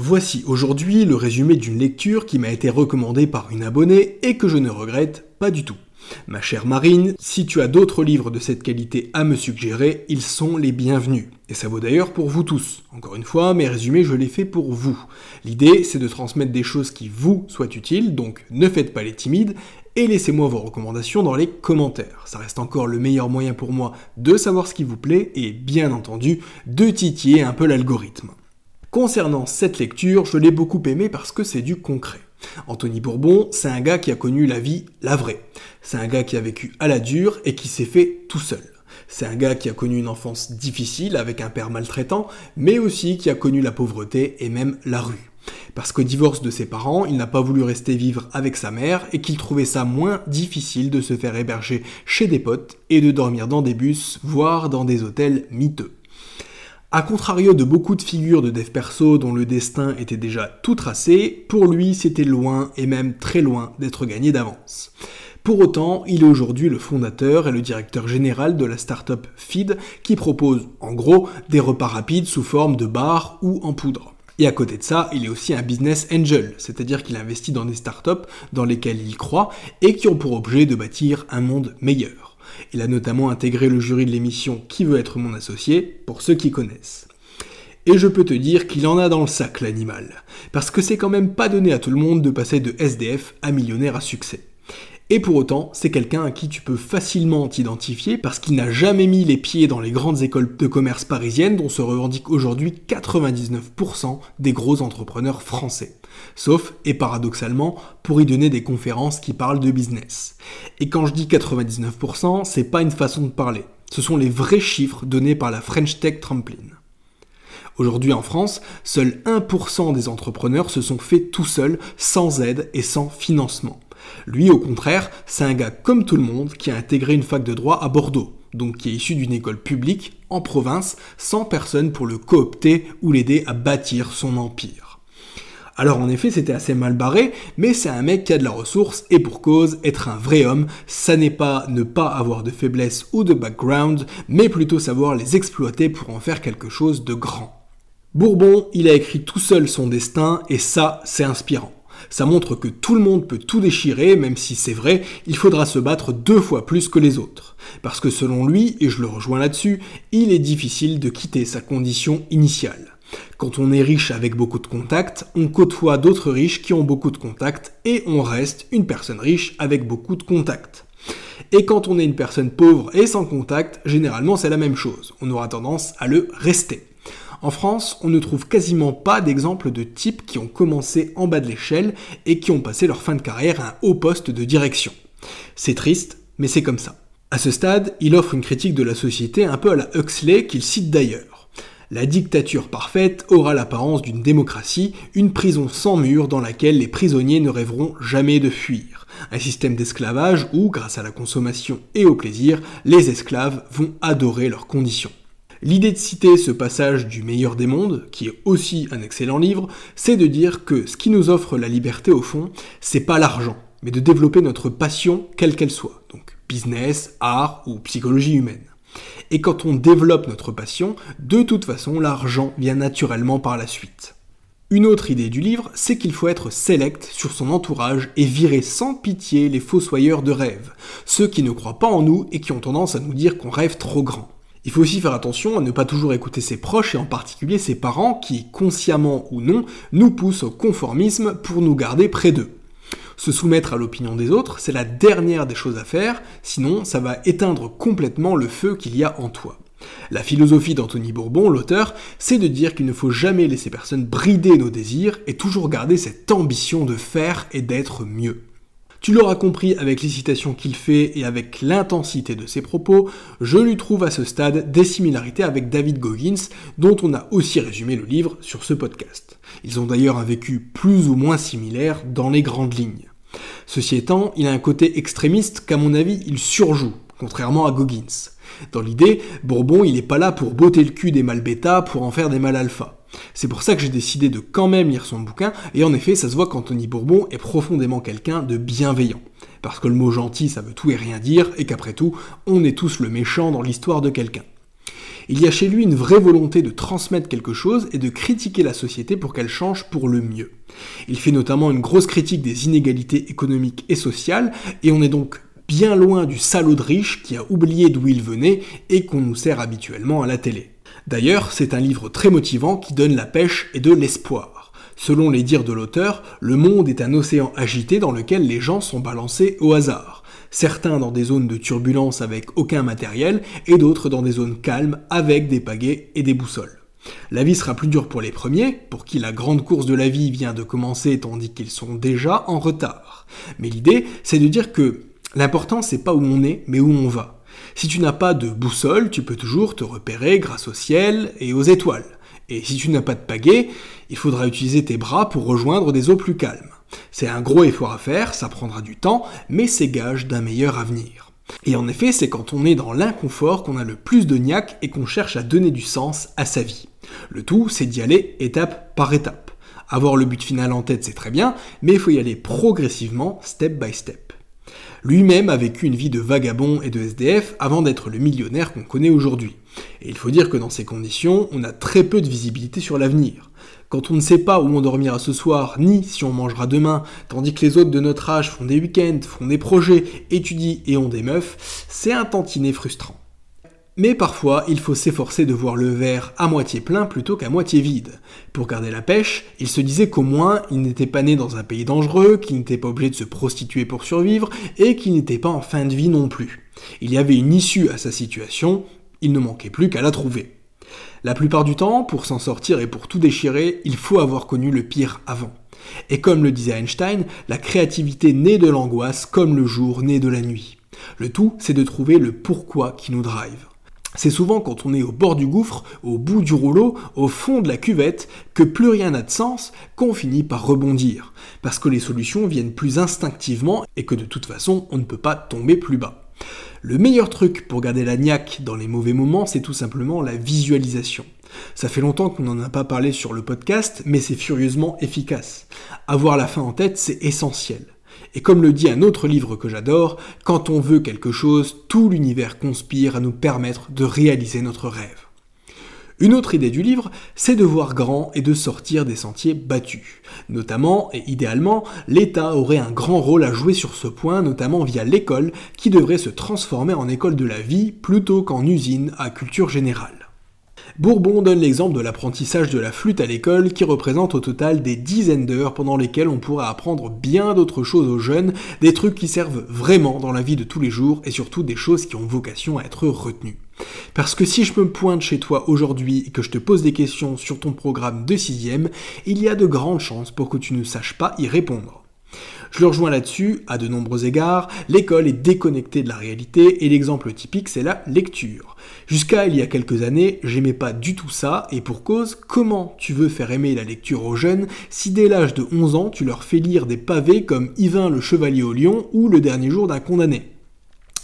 Voici aujourd'hui le résumé d'une lecture qui m'a été recommandée par une abonnée et que je ne regrette pas du tout. Ma chère Marine, si tu as d'autres livres de cette qualité à me suggérer, ils sont les bienvenus. Et ça vaut d'ailleurs pour vous tous. Encore une fois, mes résumés, je les fais pour vous. L'idée, c'est de transmettre des choses qui vous soient utiles, donc ne faites pas les timides, et laissez-moi vos recommandations dans les commentaires. Ça reste encore le meilleur moyen pour moi de savoir ce qui vous plaît, et bien entendu, de titiller un peu l'algorithme. Concernant cette lecture, je l'ai beaucoup aimé parce que c'est du concret. Anthony Bourbon, c'est un gars qui a connu la vie, la vraie. C'est un gars qui a vécu à la dure et qui s'est fait tout seul. C'est un gars qui a connu une enfance difficile avec un père maltraitant, mais aussi qui a connu la pauvreté et même la rue. Parce qu'au divorce de ses parents, il n'a pas voulu rester vivre avec sa mère et qu'il trouvait ça moins difficile de se faire héberger chez des potes et de dormir dans des bus, voire dans des hôtels miteux. A contrario de beaucoup de figures de dev perso dont le destin était déjà tout tracé, pour lui c'était loin et même très loin d'être gagné d'avance. Pour autant, il est aujourd'hui le fondateur et le directeur général de la startup Feed qui propose en gros des repas rapides sous forme de bar ou en poudre. Et à côté de ça, il est aussi un business angel, c'est-à-dire qu'il investit dans des startups dans lesquelles il croit et qui ont pour objet de bâtir un monde meilleur. Il a notamment intégré le jury de l'émission Qui veut être mon associé, pour ceux qui connaissent. Et je peux te dire qu'il en a dans le sac l'animal, parce que c'est quand même pas donné à tout le monde de passer de SDF à millionnaire à succès. Et pour autant, c'est quelqu'un à qui tu peux facilement t'identifier parce qu'il n'a jamais mis les pieds dans les grandes écoles de commerce parisiennes dont se revendiquent aujourd'hui 99% des gros entrepreneurs français. Sauf, et paradoxalement, pour y donner des conférences qui parlent de business. Et quand je dis 99%, c'est pas une façon de parler. Ce sont les vrais chiffres donnés par la French Tech Trampoline. Aujourd'hui en France, seuls 1% des entrepreneurs se sont faits tout seuls, sans aide et sans financement. Lui, au contraire, c'est un gars comme tout le monde qui a intégré une fac de droit à Bordeaux, donc qui est issu d'une école publique en province, sans personne pour le coopter ou l'aider à bâtir son empire. Alors en effet, c'était assez mal barré, mais c'est un mec qui a de la ressource et pour cause, être un vrai homme, ça n'est pas ne pas avoir de faiblesse ou de background, mais plutôt savoir les exploiter pour en faire quelque chose de grand. Bourbon, il a écrit tout seul son destin et ça, c'est inspirant. Ça montre que tout le monde peut tout déchirer, même si c'est vrai, il faudra se battre deux fois plus que les autres. Parce que selon lui, et je le rejoins là-dessus, il est difficile de quitter sa condition initiale. Quand on est riche avec beaucoup de contacts, on côtoie d'autres riches qui ont beaucoup de contacts et on reste une personne riche avec beaucoup de contacts. Et quand on est une personne pauvre et sans contact, généralement c'est la même chose. On aura tendance à le rester. En France, on ne trouve quasiment pas d'exemples de types qui ont commencé en bas de l'échelle et qui ont passé leur fin de carrière à un haut poste de direction. C'est triste, mais c'est comme ça. À ce stade, il offre une critique de la société un peu à la Huxley qu'il cite d'ailleurs. La dictature parfaite aura l'apparence d'une démocratie, une prison sans mur dans laquelle les prisonniers ne rêveront jamais de fuir. Un système d'esclavage où, grâce à la consommation et au plaisir, les esclaves vont adorer leurs conditions. L'idée de citer ce passage du meilleur des mondes, qui est aussi un excellent livre, c'est de dire que ce qui nous offre la liberté au fond, c'est pas l'argent, mais de développer notre passion quelle qu'elle soit, donc business, art ou psychologie humaine. Et quand on développe notre passion, de toute façon, l'argent vient naturellement par la suite. Une autre idée du livre, c'est qu'il faut être select sur son entourage et virer sans pitié les fossoyeurs de rêve, ceux qui ne croient pas en nous et qui ont tendance à nous dire qu'on rêve trop grand. Il faut aussi faire attention à ne pas toujours écouter ses proches et en particulier ses parents qui, consciemment ou non, nous poussent au conformisme pour nous garder près d'eux. Se soumettre à l'opinion des autres, c'est la dernière des choses à faire, sinon ça va éteindre complètement le feu qu'il y a en toi. La philosophie d'Anthony Bourbon, l'auteur, c'est de dire qu'il ne faut jamais laisser personne brider nos désirs et toujours garder cette ambition de faire et d'être mieux. Tu l'auras compris avec les citations qu'il fait et avec l'intensité de ses propos, je lui trouve à ce stade des similarités avec David Goggins, dont on a aussi résumé le livre sur ce podcast. Ils ont d'ailleurs un vécu plus ou moins similaire dans les grandes lignes. Ceci étant, il a un côté extrémiste qu'à mon avis il surjoue, contrairement à Goggins. Dans l'idée, Bourbon il n'est pas là pour botter le cul des mâles bêta pour en faire des mâles alpha. C'est pour ça que j'ai décidé de quand même lire son bouquin, et en effet, ça se voit qu'Anthony Bourbon est profondément quelqu'un de bienveillant. Parce que le mot gentil, ça veut tout et rien dire, et qu'après tout, on est tous le méchant dans l'histoire de quelqu'un. Il y a chez lui une vraie volonté de transmettre quelque chose et de critiquer la société pour qu'elle change pour le mieux. Il fait notamment une grosse critique des inégalités économiques et sociales, et on est donc bien loin du salaud de riche qui a oublié d'où il venait et qu'on nous sert habituellement à la télé. D'ailleurs, c'est un livre très motivant qui donne la pêche et de l'espoir. Selon les dires de l'auteur, le monde est un océan agité dans lequel les gens sont balancés au hasard. Certains dans des zones de turbulence avec aucun matériel et d'autres dans des zones calmes avec des pagaies et des boussoles. La vie sera plus dure pour les premiers, pour qui la grande course de la vie vient de commencer tandis qu'ils sont déjà en retard. Mais l'idée, c'est de dire que l'important c'est pas où on est, mais où on va. Si tu n'as pas de boussole, tu peux toujours te repérer grâce au ciel et aux étoiles. Et si tu n'as pas de pagaie, il faudra utiliser tes bras pour rejoindre des eaux plus calmes. C'est un gros effort à faire, ça prendra du temps, mais c'est gage d'un meilleur avenir. Et en effet, c'est quand on est dans l'inconfort qu'on a le plus de niaque et qu'on cherche à donner du sens à sa vie. Le tout, c'est d'y aller étape par étape. Avoir le but final en tête, c'est très bien, mais il faut y aller progressivement, step by step. Lui-même a vécu une vie de vagabond et de SDF avant d'être le millionnaire qu'on connaît aujourd'hui. Et il faut dire que dans ces conditions, on a très peu de visibilité sur l'avenir. Quand on ne sait pas où on dormira ce soir, ni si on mangera demain, tandis que les autres de notre âge font des week-ends, font des projets, étudient et ont des meufs, c'est un tantinet frustrant. Mais parfois, il faut s'efforcer de voir le verre à moitié plein plutôt qu'à moitié vide. Pour garder la pêche, il se disait qu'au moins, il n'était pas né dans un pays dangereux, qu'il n'était pas obligé de se prostituer pour survivre, et qu'il n'était pas en fin de vie non plus. Il y avait une issue à sa situation, il ne manquait plus qu'à la trouver. La plupart du temps, pour s'en sortir et pour tout déchirer, il faut avoir connu le pire avant. Et comme le disait Einstein, la créativité naît de l'angoisse comme le jour naît de la nuit. Le tout, c'est de trouver le pourquoi qui nous drive. C'est souvent quand on est au bord du gouffre, au bout du rouleau, au fond de la cuvette, que plus rien n'a de sens, qu'on finit par rebondir. Parce que les solutions viennent plus instinctivement et que de toute façon, on ne peut pas tomber plus bas. Le meilleur truc pour garder la niaque dans les mauvais moments, c'est tout simplement la visualisation. Ça fait longtemps qu'on n'en a pas parlé sur le podcast, mais c'est furieusement efficace. Avoir la fin en tête, c'est essentiel. Et comme le dit un autre livre que j'adore, quand on veut quelque chose, tout l'univers conspire à nous permettre de réaliser notre rêve. Une autre idée du livre, c'est de voir grand et de sortir des sentiers battus. Notamment, et idéalement, l'État aurait un grand rôle à jouer sur ce point, notamment via l'école, qui devrait se transformer en école de la vie plutôt qu'en usine à culture générale. Bourbon donne l'exemple de l'apprentissage de la flûte à l'école qui représente au total des dizaines d'heures pendant lesquelles on pourra apprendre bien d'autres choses aux jeunes, des trucs qui servent vraiment dans la vie de tous les jours et surtout des choses qui ont vocation à être retenues. Parce que si je me pointe chez toi aujourd'hui et que je te pose des questions sur ton programme de sixième, il y a de grandes chances pour que tu ne saches pas y répondre. Je le rejoins là-dessus, à de nombreux égards, l'école est déconnectée de la réalité et l'exemple typique c'est la lecture. Jusqu'à il y a quelques années, j'aimais pas du tout ça et pour cause, comment tu veux faire aimer la lecture aux jeunes si dès l'âge de 11 ans tu leur fais lire des pavés comme Yvain le Chevalier au Lion ou Le Dernier Jour d'un condamné?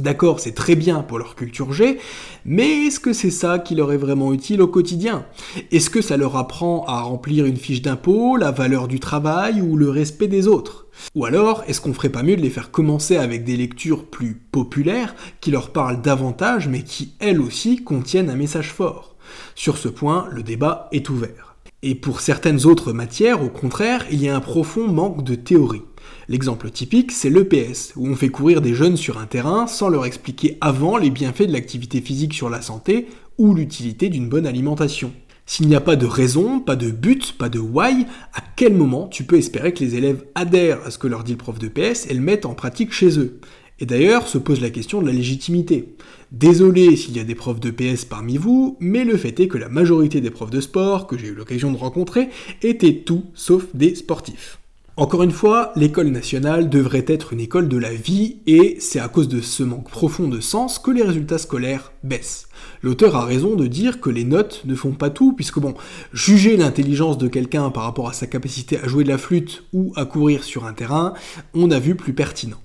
D'accord, c'est très bien pour leur culture G, mais est-ce que c'est ça qui leur est vraiment utile au quotidien? Est-ce que ça leur apprend à remplir une fiche d'impôt, la valeur du travail ou le respect des autres? Ou alors, est-ce qu'on ferait pas mieux de les faire commencer avec des lectures plus populaires, qui leur parlent davantage, mais qui elles aussi contiennent un message fort? Sur ce point, le débat est ouvert. Et pour certaines autres matières, au contraire, il y a un profond manque de théorie. L'exemple typique, c'est l'EPS, où on fait courir des jeunes sur un terrain sans leur expliquer avant les bienfaits de l'activité physique sur la santé ou l'utilité d'une bonne alimentation. S'il n'y a pas de raison, pas de but, pas de why, à quel moment tu peux espérer que les élèves adhèrent à ce que leur dit le prof de PS et le mettent en pratique chez eux? Et d'ailleurs se pose la question de la légitimité. Désolé s'il y a des profs de PS parmi vous, mais le fait est que la majorité des profs de sport que j'ai eu l'occasion de rencontrer étaient tout sauf des sportifs. Encore une fois, l'école nationale devrait être une école de la vie et c'est à cause de ce manque profond de sens que les résultats scolaires baissent. L'auteur a raison de dire que les notes ne font pas tout, puisque bon, juger l'intelligence de quelqu'un par rapport à sa capacité à jouer de la flûte ou à courir sur un terrain, on a vu plus pertinent.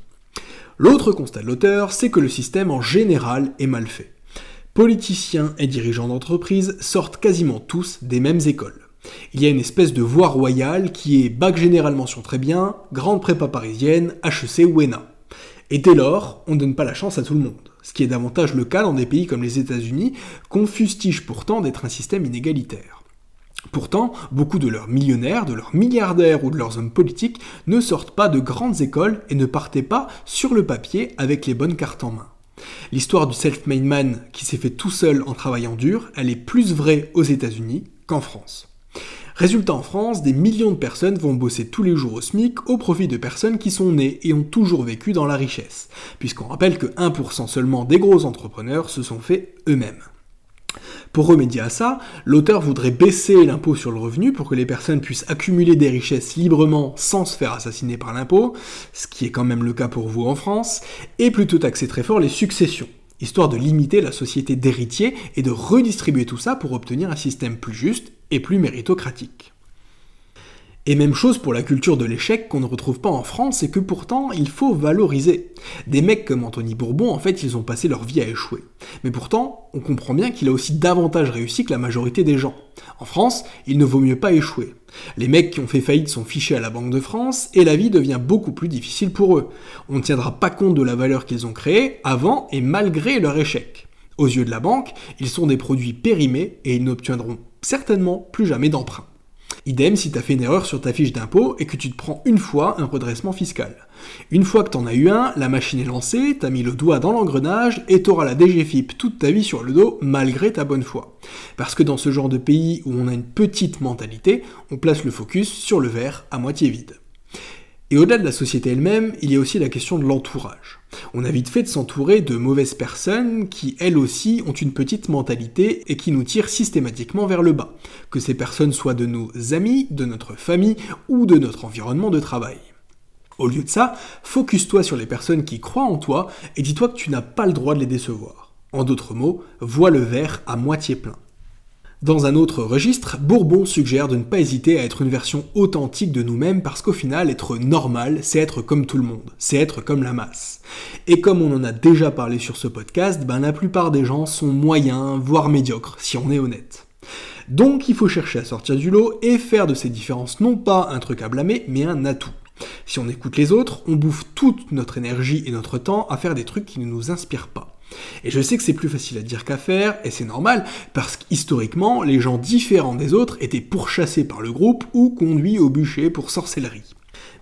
L'autre constat de l'auteur, c'est que le système en général est mal fait. Politiciens et dirigeants d'entreprise sortent quasiment tous des mêmes écoles. Il y a une espèce de voie royale qui est bac général mention très bien, grande prépa parisienne, HEC ou ENA. Et dès lors, on ne donne pas la chance à tout le monde, ce qui est davantage le cas dans des pays comme les États-Unis, qu'on fustige pourtant d'être un système inégalitaire. Pourtant, beaucoup de leurs millionnaires, de leurs milliardaires ou de leurs hommes politiques ne sortent pas de grandes écoles et ne partaient pas sur le papier avec les bonnes cartes en main. L'histoire du self-made man qui s'est fait tout seul en travaillant dur, elle est plus vraie aux États-Unis qu'en France. Résultat en France, des millions de personnes vont bosser tous les jours au SMIC au profit de personnes qui sont nées et ont toujours vécu dans la richesse, puisqu'on rappelle que 1% seulement des gros entrepreneurs se sont faits eux-mêmes. Pour remédier à ça, l'auteur voudrait baisser l'impôt sur le revenu pour que les personnes puissent accumuler des richesses librement sans se faire assassiner par l'impôt, ce qui est quand même le cas pour vous en France, et plutôt taxer très fort les successions histoire de limiter la société d'héritiers et de redistribuer tout ça pour obtenir un système plus juste et plus méritocratique. Et même chose pour la culture de l'échec qu'on ne retrouve pas en France et que pourtant il faut valoriser. Des mecs comme Anthony Bourbon, en fait, ils ont passé leur vie à échouer. Mais pourtant, on comprend bien qu'il a aussi davantage réussi que la majorité des gens. En France, il ne vaut mieux pas échouer. Les mecs qui ont fait faillite sont fichés à la Banque de France et la vie devient beaucoup plus difficile pour eux. On ne tiendra pas compte de la valeur qu'ils ont créée avant et malgré leur échec. Aux yeux de la banque, ils sont des produits périmés et ils n'obtiendront certainement plus jamais d'emprunt. Idem si tu as fait une erreur sur ta fiche d'impôt et que tu te prends une fois un redressement fiscal. Une fois que t'en as eu un, la machine est lancée, t'as mis le doigt dans l'engrenage et t'auras la DGFIP toute ta vie sur le dos malgré ta bonne foi. Parce que dans ce genre de pays où on a une petite mentalité, on place le focus sur le verre à moitié vide. Et au-delà de la société elle-même, il y a aussi la question de l'entourage. On a vite fait de s'entourer de mauvaises personnes qui, elles aussi, ont une petite mentalité et qui nous tirent systématiquement vers le bas, que ces personnes soient de nos amis, de notre famille ou de notre environnement de travail. Au lieu de ça, focus-toi sur les personnes qui croient en toi et dis-toi que tu n'as pas le droit de les décevoir. En d'autres mots, vois le verre à moitié plein. Dans un autre registre, Bourbon suggère de ne pas hésiter à être une version authentique de nous-mêmes parce qu'au final, être normal, c'est être comme tout le monde, c'est être comme la masse. Et comme on en a déjà parlé sur ce podcast, ben la plupart des gens sont moyens, voire médiocres, si on est honnête. Donc il faut chercher à sortir du lot et faire de ces différences non pas un truc à blâmer, mais un atout. Si on écoute les autres, on bouffe toute notre énergie et notre temps à faire des trucs qui ne nous inspirent pas. Et je sais que c'est plus facile à dire qu'à faire, et c'est normal, parce qu'historiquement, les gens différents des autres étaient pourchassés par le groupe ou conduits au bûcher pour sorcellerie.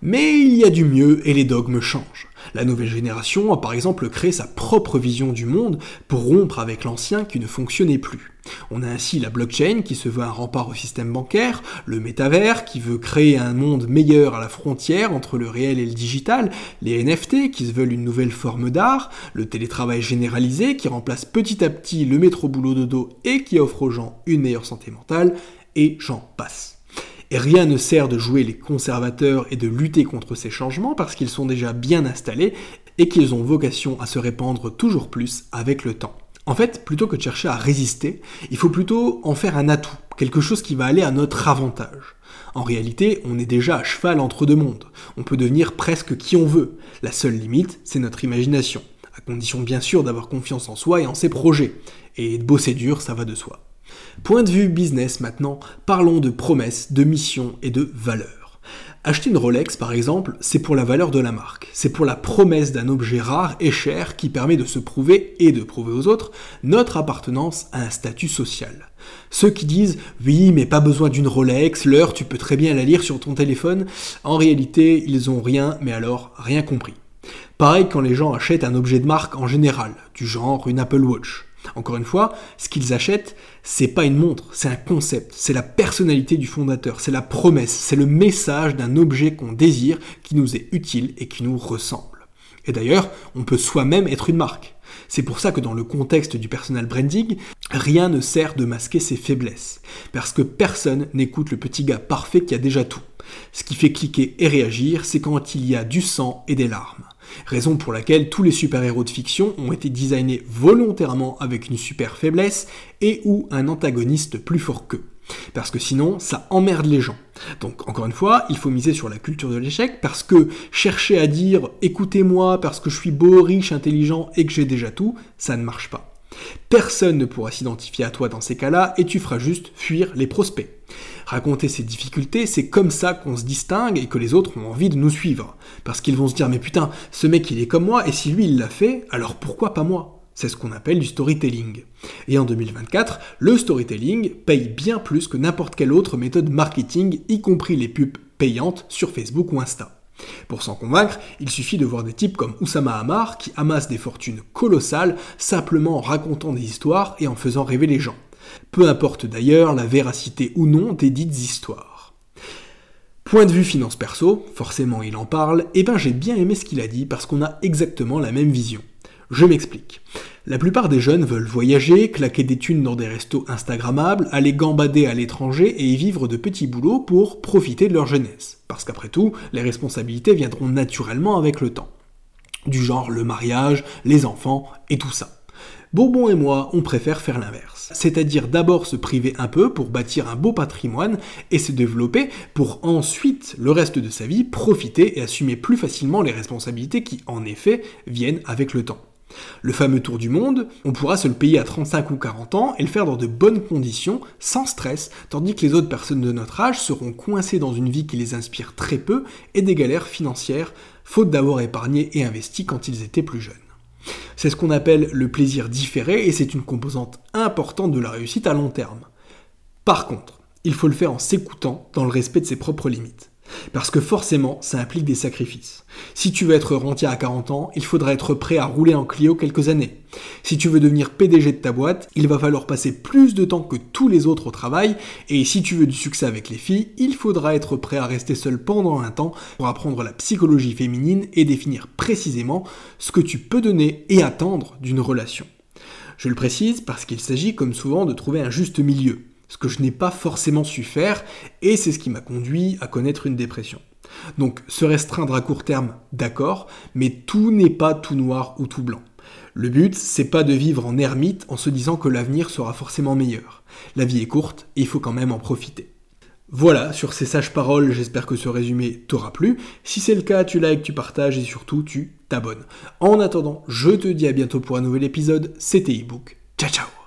Mais il y a du mieux et les dogmes changent. La nouvelle génération a par exemple créé sa propre vision du monde pour rompre avec l'ancien qui ne fonctionnait plus. On a ainsi la blockchain qui se veut un rempart au système bancaire, le métavers qui veut créer un monde meilleur à la frontière entre le réel et le digital, les NFT qui se veulent une nouvelle forme d'art, le télétravail généralisé qui remplace petit à petit le métro boulot dodo et qui offre aux gens une meilleure santé mentale, et j'en passe. Et rien ne sert de jouer les conservateurs et de lutter contre ces changements parce qu'ils sont déjà bien installés et qu'ils ont vocation à se répandre toujours plus avec le temps. En fait, plutôt que de chercher à résister, il faut plutôt en faire un atout, quelque chose qui va aller à notre avantage. En réalité, on est déjà à cheval entre deux mondes. On peut devenir presque qui on veut. La seule limite, c'est notre imagination, à condition bien sûr d'avoir confiance en soi et en ses projets. Et de bosser dur, ça va de soi. Point de vue business maintenant, parlons de promesses, de missions et de valeurs. Acheter une Rolex par exemple, c'est pour la valeur de la marque, c'est pour la promesse d'un objet rare et cher qui permet de se prouver et de prouver aux autres notre appartenance à un statut social. Ceux qui disent oui mais pas besoin d'une Rolex, l'heure tu peux très bien la lire sur ton téléphone, en réalité ils ont rien mais alors rien compris. Pareil quand les gens achètent un objet de marque en général, du genre une Apple Watch. Encore une fois, ce qu'ils achètent, c'est pas une montre, c'est un concept, c'est la personnalité du fondateur, c'est la promesse, c'est le message d'un objet qu'on désire, qui nous est utile et qui nous ressemble. Et d'ailleurs, on peut soi-même être une marque. C'est pour ça que dans le contexte du personal branding, rien ne sert de masquer ses faiblesses. Parce que personne n'écoute le petit gars parfait qui a déjà tout. Ce qui fait cliquer et réagir, c'est quand il y a du sang et des larmes. Raison pour laquelle tous les super-héros de fiction ont été designés volontairement avec une super faiblesse et ou un antagoniste plus fort qu'eux. Parce que sinon, ça emmerde les gens. Donc, encore une fois, il faut miser sur la culture de l'échec, parce que chercher à dire écoutez-moi parce que je suis beau, riche, intelligent et que j'ai déjà tout, ça ne marche pas. Personne ne pourra s'identifier à toi dans ces cas-là et tu feras juste fuir les prospects. Raconter ses difficultés, c'est comme ça qu'on se distingue et que les autres ont envie de nous suivre. Parce qu'ils vont se dire mais putain, ce mec il est comme moi et si lui il l'a fait, alors pourquoi pas moi? C'est ce qu'on appelle du storytelling. Et en 2024, le storytelling paye bien plus que n'importe quelle autre méthode marketing, y compris les pubs payantes sur Facebook ou Insta. Pour s'en convaincre, il suffit de voir des types comme Oussama Hamar qui amassent des fortunes colossales simplement en racontant des histoires et en faisant rêver les gens. Peu importe d'ailleurs la véracité ou non des dites histoires. Point de vue finance perso, forcément il en parle, et ben j'ai bien aimé ce qu'il a dit parce qu'on a exactement la même vision. Je m'explique. La plupart des jeunes veulent voyager, claquer des thunes dans des restos instagrammables, aller gambader à l'étranger et y vivre de petits boulots pour profiter de leur jeunesse. Parce qu'après tout, les responsabilités viendront naturellement avec le temps. Du genre le mariage, les enfants et tout ça. Bourbon et moi, on préfère faire l'inverse. C'est-à-dire d'abord se priver un peu pour bâtir un beau patrimoine et se développer pour ensuite, le reste de sa vie, profiter et assumer plus facilement les responsabilités qui, en effet, viennent avec le temps. Le fameux tour du monde, on pourra se le payer à 35 ou 40 ans et le faire dans de bonnes conditions, sans stress, tandis que les autres personnes de notre âge seront coincées dans une vie qui les inspire très peu et des galères financières, faute d'avoir épargné et investi quand ils étaient plus jeunes. C'est ce qu'on appelle le plaisir différé et c'est une composante importante de la réussite à long terme. Par contre, il faut le faire en s'écoutant dans le respect de ses propres limites. Parce que forcément, ça implique des sacrifices. Si tu veux être rentier à 40 ans, il faudra être prêt à rouler en Clio quelques années. Si tu veux devenir PDG de ta boîte, il va falloir passer plus de temps que tous les autres au travail, et si tu veux du succès avec les filles, il faudra être prêt à rester seul pendant un temps pour apprendre la psychologie féminine et définir précisément ce que tu peux donner et attendre d'une relation. Je le précise parce qu'il s'agit comme souvent de trouver un juste milieu ce que je n'ai pas forcément su faire, et c'est ce qui m'a conduit à connaître une dépression. Donc se restreindre à court terme, d'accord, mais tout n'est pas tout noir ou tout blanc. Le but, c'est pas de vivre en ermite en se disant que l'avenir sera forcément meilleur. La vie est courte et il faut quand même en profiter. Voilà, sur ces sages paroles, j'espère que ce résumé t'aura plu. Si c'est le cas, tu likes, tu partages et surtout tu t'abonnes. En attendant, je te dis à bientôt pour un nouvel épisode. C'était ebook. Ciao ciao